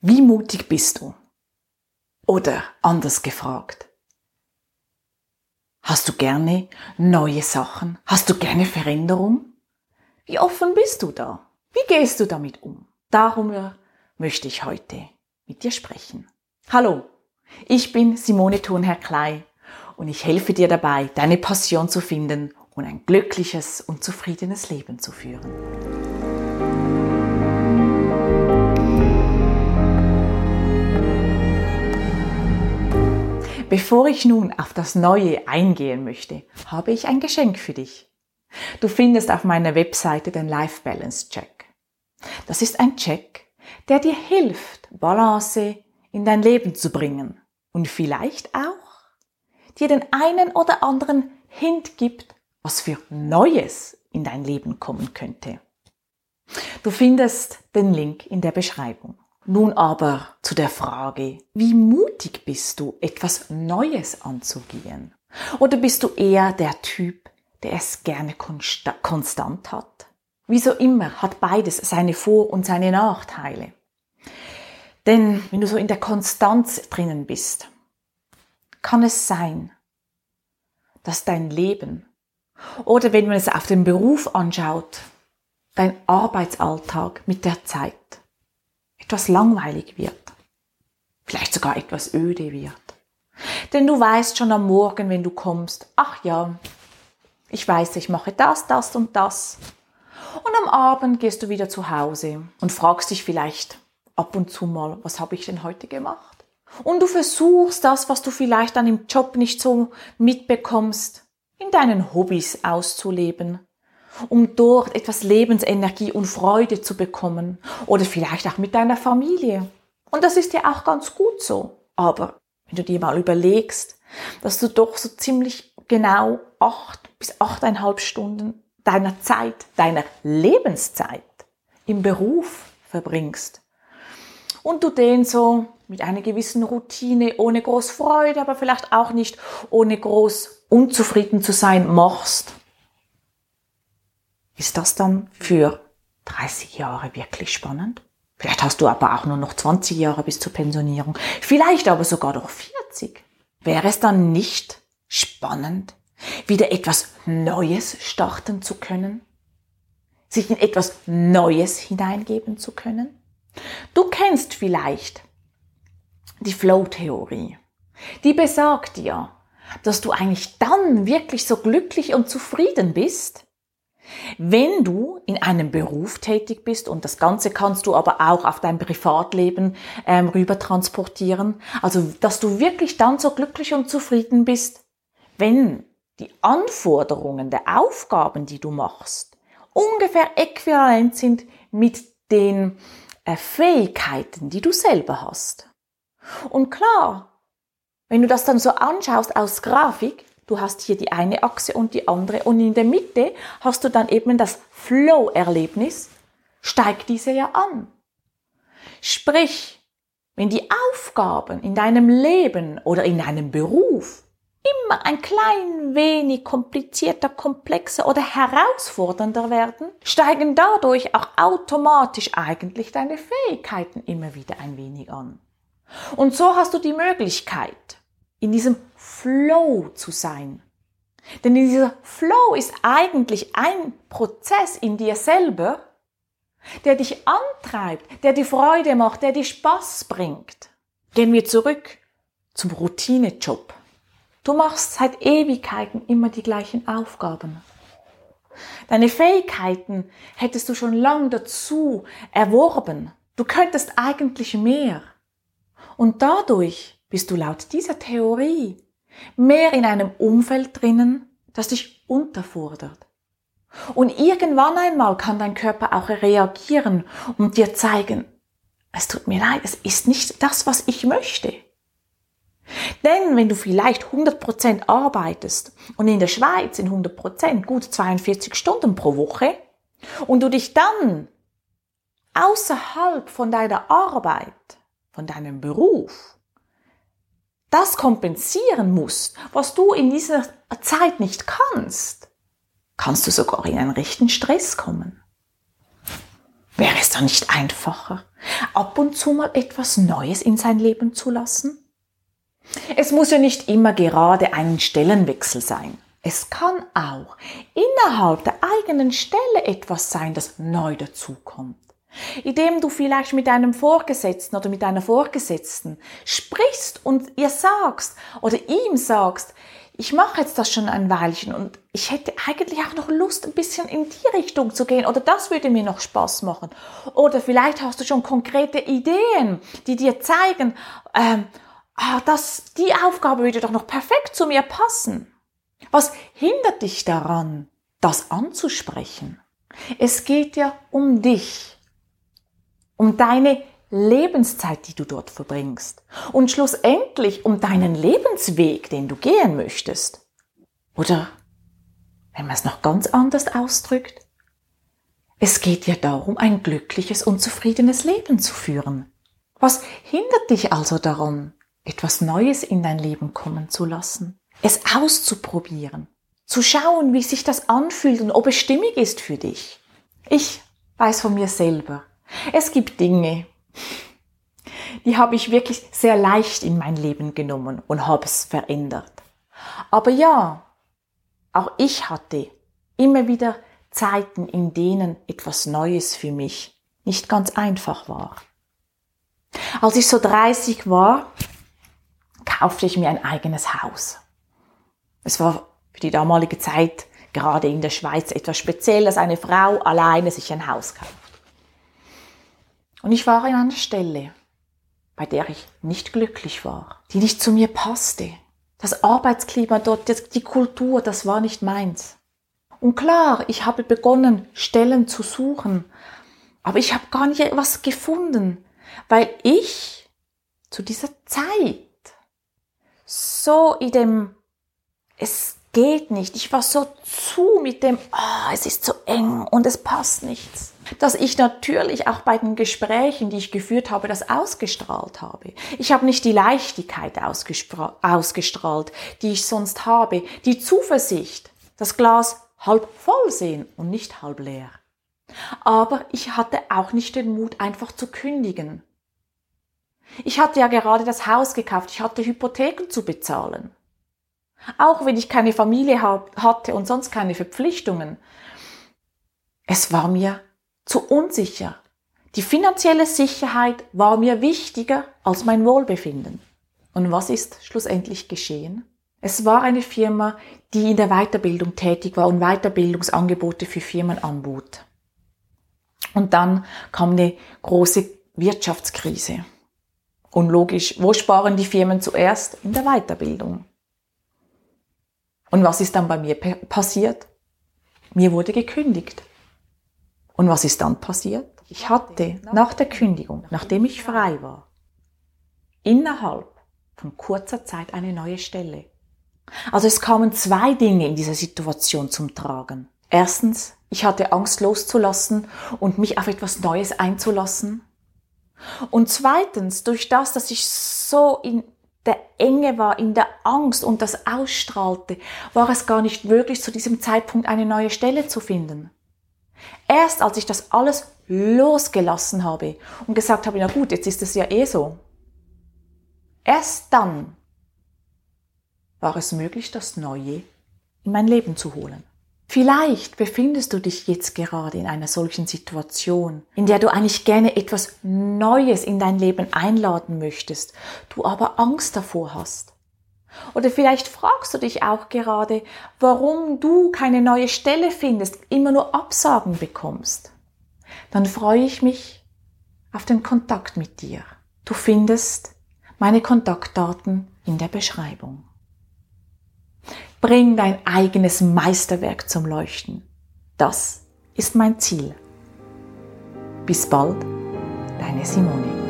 Wie mutig bist du? Oder anders gefragt, hast du gerne neue Sachen? Hast du gerne Veränderung? Wie offen bist du da? Wie gehst du damit um? Darum möchte ich heute mit dir sprechen. Hallo, ich bin Simone Thurnherr Klei und ich helfe dir dabei, deine Passion zu finden und ein glückliches und zufriedenes Leben zu führen. Bevor ich nun auf das Neue eingehen möchte, habe ich ein Geschenk für dich. Du findest auf meiner Webseite den Life Balance Check. Das ist ein Check, der dir hilft, Balance in dein Leben zu bringen und vielleicht auch dir den einen oder anderen Hint gibt, was für Neues in dein Leben kommen könnte. Du findest den Link in der Beschreibung. Nun aber zu der Frage, wie mutig bist du, etwas Neues anzugehen? Oder bist du eher der Typ, der es gerne konstant hat? Wie so immer hat beides seine Vor- und seine Nachteile. Denn wenn du so in der Konstanz drinnen bist, kann es sein, dass dein Leben oder wenn man es auf den Beruf anschaut, dein Arbeitsalltag mit der Zeit etwas langweilig wird, vielleicht sogar etwas öde wird. Denn du weißt schon am Morgen, wenn du kommst, ach ja, ich weiß, ich mache das, das und das. Und am Abend gehst du wieder zu Hause und fragst dich vielleicht ab und zu mal, was habe ich denn heute gemacht? Und du versuchst das, was du vielleicht dann im Job nicht so mitbekommst, in deinen Hobbys auszuleben um dort etwas Lebensenergie und Freude zu bekommen oder vielleicht auch mit deiner Familie. Und das ist ja auch ganz gut so. Aber wenn du dir mal überlegst, dass du doch so ziemlich genau acht bis achteinhalb Stunden deiner Zeit, deiner Lebenszeit im Beruf verbringst und du den so mit einer gewissen Routine, ohne groß Freude, aber vielleicht auch nicht ohne groß unzufrieden zu sein machst, ist das dann für 30 Jahre wirklich spannend? Vielleicht hast du aber auch nur noch 20 Jahre bis zur Pensionierung. Vielleicht aber sogar noch 40. Wäre es dann nicht spannend, wieder etwas Neues starten zu können? Sich in etwas Neues hineingeben zu können? Du kennst vielleicht die Flow-Theorie. Die besagt dir, dass du eigentlich dann wirklich so glücklich und zufrieden bist, wenn du in einem Beruf tätig bist, und das Ganze kannst du aber auch auf dein Privatleben ähm, rüber transportieren, also dass du wirklich dann so glücklich und zufrieden bist, wenn die Anforderungen der Aufgaben, die du machst, ungefähr äquivalent sind mit den äh, Fähigkeiten, die du selber hast. Und klar, wenn du das dann so anschaust aus Grafik, Du hast hier die eine Achse und die andere und in der Mitte hast du dann eben das Flow-Erlebnis, steigt diese ja an. Sprich, wenn die Aufgaben in deinem Leben oder in deinem Beruf immer ein klein wenig komplizierter, komplexer oder herausfordernder werden, steigen dadurch auch automatisch eigentlich deine Fähigkeiten immer wieder ein wenig an. Und so hast du die Möglichkeit, in diesem Flow zu sein. Denn dieser Flow ist eigentlich ein Prozess in dir selber, der dich antreibt, der dir Freude macht, der dir Spaß bringt. Gehen wir zurück zum Routinejob. Du machst seit Ewigkeiten immer die gleichen Aufgaben. Deine Fähigkeiten hättest du schon lang dazu erworben. Du könntest eigentlich mehr. Und dadurch bist du laut dieser Theorie mehr in einem Umfeld drinnen, das dich unterfordert. Und irgendwann einmal kann dein Körper auch reagieren und dir zeigen, es tut mir leid, es ist nicht das, was ich möchte. Denn wenn du vielleicht 100% arbeitest und in der Schweiz in 100% gut 42 Stunden pro Woche und du dich dann außerhalb von deiner Arbeit, von deinem Beruf das kompensieren musst, was du in dieser Zeit nicht kannst, kannst du sogar in einen rechten Stress kommen. Wäre es dann nicht einfacher, ab und zu mal etwas Neues in sein Leben zu lassen? Es muss ja nicht immer gerade ein Stellenwechsel sein. Es kann auch innerhalb der eigenen Stelle etwas sein, das neu dazukommt. Indem du vielleicht mit einem Vorgesetzten oder mit einer Vorgesetzten sprichst und ihr sagst oder ihm sagst, ich mache jetzt das schon ein Weilchen und ich hätte eigentlich auch noch Lust, ein bisschen in die Richtung zu gehen oder das würde mir noch Spaß machen. Oder vielleicht hast du schon konkrete Ideen, die dir zeigen, ähm, ah, das, die Aufgabe würde doch noch perfekt zu mir passen. Was hindert dich daran, das anzusprechen? Es geht ja um dich, um deine Lebenszeit, die du dort verbringst und schlussendlich um deinen Lebensweg, den du gehen möchtest. Oder, wenn man es noch ganz anders ausdrückt, es geht ja darum, ein glückliches und zufriedenes Leben zu führen. Was hindert dich also daran, etwas Neues in dein Leben kommen zu lassen, es auszuprobieren, zu schauen, wie sich das anfühlt und ob es stimmig ist für dich? Ich weiß von mir selber. Es gibt Dinge, die habe ich wirklich sehr leicht in mein Leben genommen und habe es verändert. Aber ja, auch ich hatte immer wieder Zeiten, in denen etwas Neues für mich nicht ganz einfach war. Als ich so 30 war, kaufte ich mir ein eigenes Haus. Es war für die damalige Zeit gerade in der Schweiz etwas speziell, dass eine Frau alleine sich ein Haus kauft. Und ich war an einer Stelle, bei der ich nicht glücklich war, die nicht zu mir passte. Das Arbeitsklima dort, die Kultur, das war nicht meins. Und klar, ich habe begonnen, Stellen zu suchen, aber ich habe gar nicht etwas gefunden, weil ich zu dieser Zeit so in dem, es geht nicht, ich war so zu mit dem, oh, es ist zu eng und es passt nichts dass ich natürlich auch bei den Gesprächen, die ich geführt habe, das ausgestrahlt habe. Ich habe nicht die Leichtigkeit ausgestrahlt, die ich sonst habe, die Zuversicht, das Glas halb voll sehen und nicht halb leer. Aber ich hatte auch nicht den Mut, einfach zu kündigen. Ich hatte ja gerade das Haus gekauft, ich hatte Hypotheken zu bezahlen. Auch wenn ich keine Familie hatte und sonst keine Verpflichtungen. Es war mir zu unsicher. Die finanzielle Sicherheit war mir wichtiger als mein Wohlbefinden. Und was ist schlussendlich geschehen? Es war eine Firma, die in der Weiterbildung tätig war und Weiterbildungsangebote für Firmen anbot. Und dann kam eine große Wirtschaftskrise. Und logisch, wo sparen die Firmen zuerst? In der Weiterbildung. Und was ist dann bei mir passiert? Mir wurde gekündigt. Und was ist dann passiert? Ich hatte nach der Kündigung, nachdem ich frei war, innerhalb von kurzer Zeit eine neue Stelle. Also es kamen zwei Dinge in dieser Situation zum Tragen. Erstens, ich hatte Angst loszulassen und mich auf etwas Neues einzulassen. Und zweitens, durch das, dass ich so in der Enge war, in der Angst und das ausstrahlte, war es gar nicht möglich, zu diesem Zeitpunkt eine neue Stelle zu finden. Erst als ich das alles losgelassen habe und gesagt habe, na gut, jetzt ist es ja eh so. Erst dann war es möglich, das Neue in mein Leben zu holen. Vielleicht befindest du dich jetzt gerade in einer solchen Situation, in der du eigentlich gerne etwas Neues in dein Leben einladen möchtest, du aber Angst davor hast. Oder vielleicht fragst du dich auch gerade, warum du keine neue Stelle findest, immer nur Absagen bekommst. Dann freue ich mich auf den Kontakt mit dir. Du findest meine Kontaktdaten in der Beschreibung. Bring dein eigenes Meisterwerk zum Leuchten. Das ist mein Ziel. Bis bald, deine Simone.